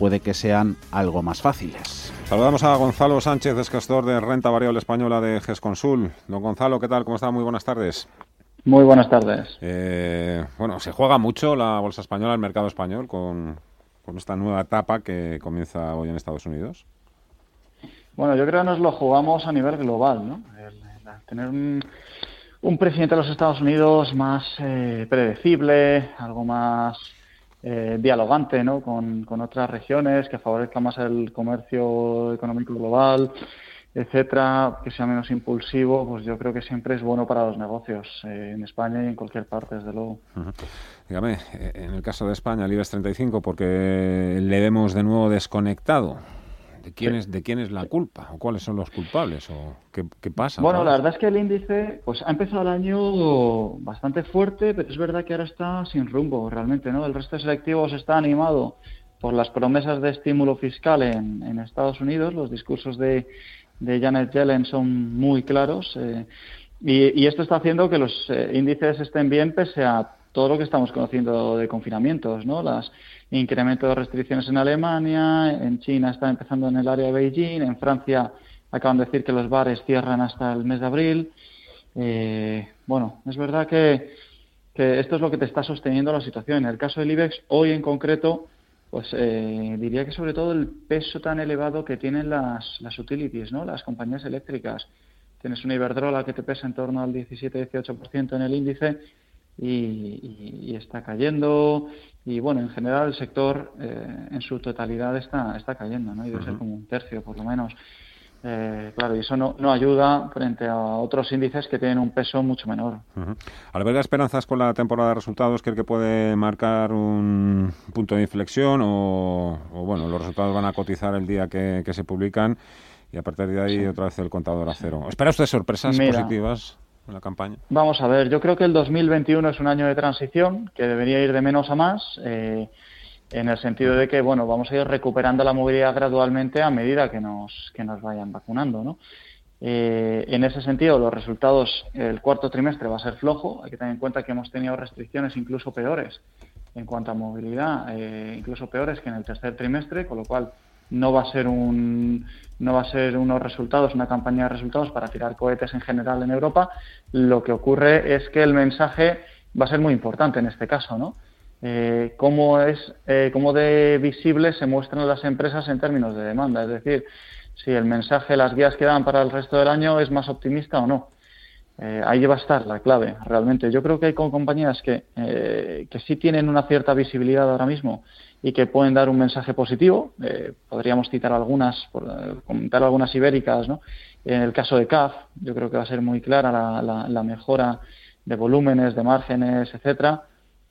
puede que sean algo más fáciles. Saludamos a Gonzalo Sánchez, gestor de renta variable española de GESConsul. Don Gonzalo, ¿qué tal? ¿Cómo está? Muy buenas tardes. Muy buenas tardes. Eh, bueno, se juega mucho la bolsa española, el mercado español, con, esta nueva etapa que comienza hoy en Estados Unidos. Bueno, yo creo que nos lo jugamos a nivel global, ¿no? tener un, presidente de los Estados Unidos más eh, predecible, algo más eh, dialogante ¿no? con, otras regiones, que favorezca más el comercio económico global, etcétera, que sea menos impulsivo, pues yo creo que siempre es bueno para los negocios eh, en España y en cualquier parte, desde luego. Dígame, en el caso de España, el IBEX 35, porque le vemos de nuevo desconectado. ¿De quién, es, ¿De quién es la culpa? ¿O cuáles son los culpables? ¿O qué, pasa? Bueno, la verdad es que el índice pues ha empezado el año bastante fuerte, pero es verdad que ahora está sin rumbo realmente, ¿no? El resto de selectivos está animado por las promesas de estímulo fiscal en, Estados Unidos. Los discursos de, de, Janet Yellen son muy claros. Eh, y, esto está haciendo que los eh, índices estén bien pese a todo lo que estamos conociendo de confinamientos, ¿no? Las incremento de restricciones en Alemania, en China está empezando en el área de Beijing, en Francia acaban de decir que los bares cierran hasta el mes de abril. Eh, bueno, es verdad que, esto es lo que te está sosteniendo la situación. En el caso del IBEX, hoy en concreto, pues eh, diría que sobre todo el peso tan elevado que tienen las, las utilities, ¿no? las compañías eléctricas. Tienes una Iberdrola que te pesa en torno al 17-18% en el índice y, está cayendo. Y bueno, en general el sector eh, en su totalidad está, está cayendo, ¿no? Y debe ser como un tercio por lo menos. Eh, claro, y eso no, no, ayuda frente a otros índices que tienen un peso mucho menor. Al ver esperanzas con la temporada de resultados, ¿cree que puede marcar un punto de inflexión o, bueno, los resultados van a cotizar el día que, se publican y a partir de ahí otra vez el contador a cero? ¿Espera usted sorpresas positivas? Vamos a ver, yo creo que el 2021 es un año de transición que debería ir de menos a más. Eh, en el sentido de que bueno vamos a ir recuperando la movilidad gradualmente a medida que nos que nos vayan vacunando no eh, en ese sentido los resultados el cuarto trimestre va a ser flojo hay que tener en cuenta que hemos tenido restricciones incluso peores en cuanto a movilidad eh, incluso peores que en el tercer trimestre con lo cual no va a ser un no va a ser unos resultados, una campaña de resultados para tirar cohetes en general en Europa. Lo que ocurre es que el mensaje va a ser muy importante en este caso, ¿no? Eh, cómo es eh, cómo de visible se muestran las empresas en términos de demanda, es decir, si el mensaje, las guías que dan para el resto del año es más optimista o no. Eh, ahí va a estar la clave, realmente. Yo creo que hay compañías que, eh, que sí tienen una cierta visibilidad ahora mismo y que pueden dar un mensaje positivo. Eh, podríamos citar algunas, por, comentar algunas ibéricas, ¿no? En el caso de CAF, yo creo que va a ser muy clara la, la, mejora de volúmenes, de márgenes, etcétera,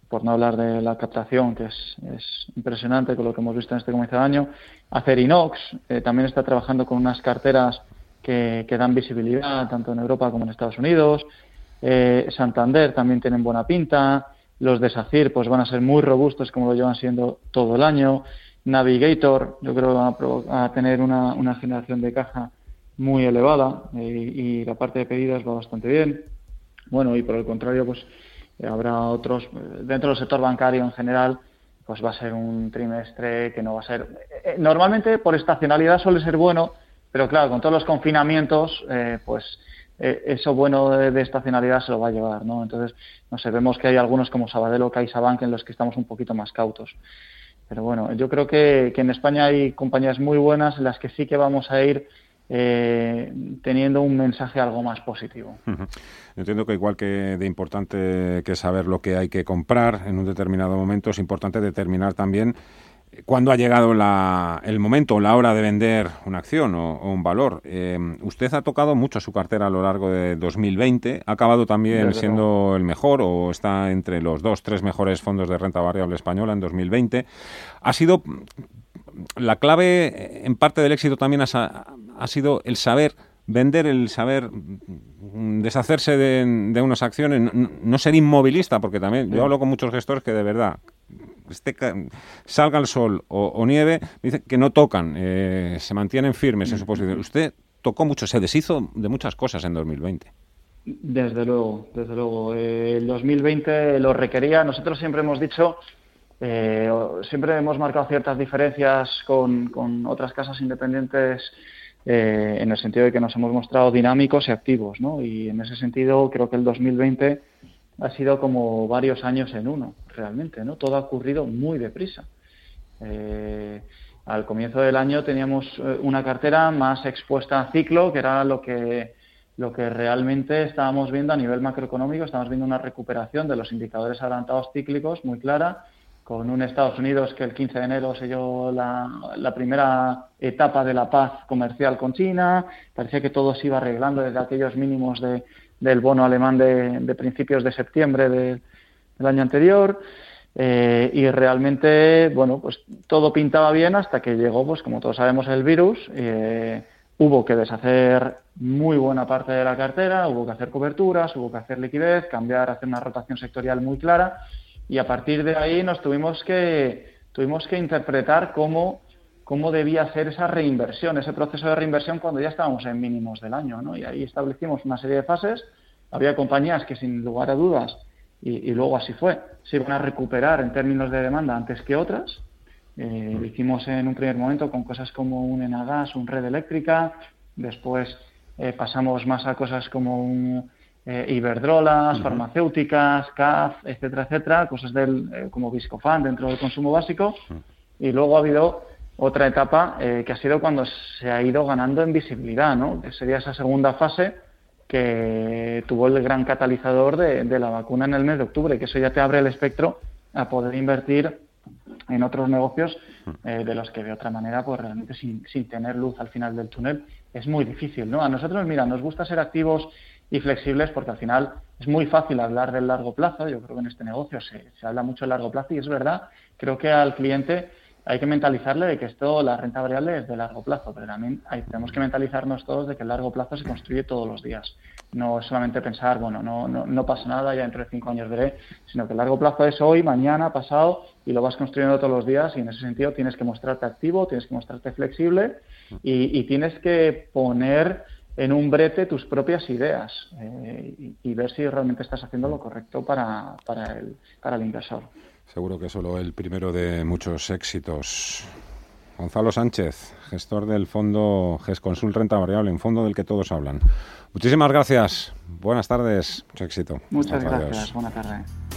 por no hablar de la captación, que es, es impresionante con lo que hemos visto en este comienzo de año. Acerinox también está trabajando con unas carteras que, dan visibilidad tanto en Europa como en Estados Unidos. Eh, Santander también tienen buena pinta. Los de SACIR pues van a ser muy robustos como lo llevan siendo todo el año. Navigator yo creo que va a, tener una, una, generación de caja muy elevada eh, y la parte de pedidas va bastante bien. Bueno, y por el contrario, pues habrá otros, dentro del sector bancario en general, pues va a ser un trimestre que no va a ser... Eh, normalmente por estacionalidad suele ser bueno, pero claro, con todos los confinamientos, eh, pues eh, eso bueno de, estacionalidad se lo va a llevar, ¿no? Entonces, no sé, vemos que hay algunos como Sabadell o CaixaBank en los que estamos un poquito más cautos. Pero bueno, yo creo que, en España hay compañías muy buenas en las que sí que vamos a ir eh, teniendo un mensaje algo más positivo. Entiendo que igual que de importante que saber lo que hay que comprar en un determinado momento, es importante determinar también ¿Cuándo ha llegado el momento o la hora de vender una acción o, un valor? Eh, usted ha tocado mucho su cartera a lo largo de 2020. ¿Ha acabado también siendo el mejor o está entre los dos, tres mejores fondos de renta variable española en 2020? ¿Ha sido la clave, en parte del éxito también ha, sido el saber vender, el saber deshacerse de, unas acciones, no, ser inmovilista, porque también yo hablo con muchos gestores que de verdad salga el sol o, nieve, dice que no tocan, eh, se mantienen firmes en su posición. Usted tocó mucho, se deshizo de muchas cosas en 2020. Desde luego, desde luego. Eh, el 2020 lo requería. Nosotros siempre hemos dicho Eh, siempre hemos marcado ciertas diferencias con, otras casas independientes eh, en el sentido de que nos hemos mostrado dinámicos y activos, ¿no? Y en ese sentido creo que el 2020 ha sido como varios años en uno, realmente, ¿no? Todo ha ocurrido muy deprisa. Eh, al comienzo del año teníamos una cartera más expuesta a ciclo, que era lo que lo que realmente estábamos viendo a nivel macroeconómico, estamos viendo una recuperación de los indicadores adelantados cíclicos muy clara con un Estados Unidos que el 15 de enero selló la, la, primera etapa de la paz comercial con China, parecía que todo se iba arreglando desde aquellos mínimos de, del bono alemán de, principios de septiembre del año anterior. Eh, y realmente, bueno, pues todo pintaba bien hasta que llegó, pues como todos sabemos, el virus. Eh, hubo que deshacer muy buena parte de la cartera, hubo que hacer coberturas, hubo que hacer liquidez, cambiar, hacer una rotación sectorial muy clara y a partir de ahí nos tuvimos que, tuvimos que interpretar cómo, cómo debía ser esa reinversión, ese proceso de reinversión cuando ya estábamos en mínimos del año. ¿no? Y ahí establecimos una serie de fases. Había compañías que sin lugar a dudas, y, luego así fue, se iban a recuperar en términos de demanda antes que otras. Eh, lo hicimos en un primer momento con cosas como un Enagas, un Red Eléctrica, después eh, pasamos más a cosas como un eh, Iberdrolas, farmacéuticas, CAF, etcétera, etcétera, cosas del, eh, como Viscofan dentro del consumo básico. Y luego ha habido otra etapa eh, que ha sido cuando se ha ido ganando en visibilidad, ¿no? Que sería esa segunda fase que tuvo el gran catalizador de, la vacuna en el mes de octubre, que eso ya te abre el espectro a poder invertir en otros negocios de los que de otra manera, pues realmente sin, sin tener luz al final del túnel, es muy difícil, ¿no? A nosotros, mira, nos gusta ser activos y flexibles porque al final es muy fácil hablar del largo plazo. Yo creo que en este negocio se, se habla mucho del largo plazo y es verdad. Creo que al cliente hay que mentalizarle de que esto, la renta variable es de largo plazo, pero también hay, tenemos que mentalizarnos todos de que el largo plazo se construye todos los días. No es solamente pensar, bueno, no, no, pasa nada, ya dentro de cinco años veré, sino que el largo plazo es hoy, mañana, pasado y lo vas construyendo todos los días y en ese sentido tienes que mostrarte activo, tienes que mostrarte flexible y, y tienes que poner en un brete tus propias ideas eh, y, ver si realmente estás haciendo lo correcto para, para, el, para el inversor. Seguro que solo el primero de muchos éxitos. Gonzalo Sánchez, gestor del fondo GESConsul Renta Variable, un fondo del que todos hablan. Muchísimas gracias. Buenas tardes. Mucho éxito. Muchas gracias. Buenas tardes.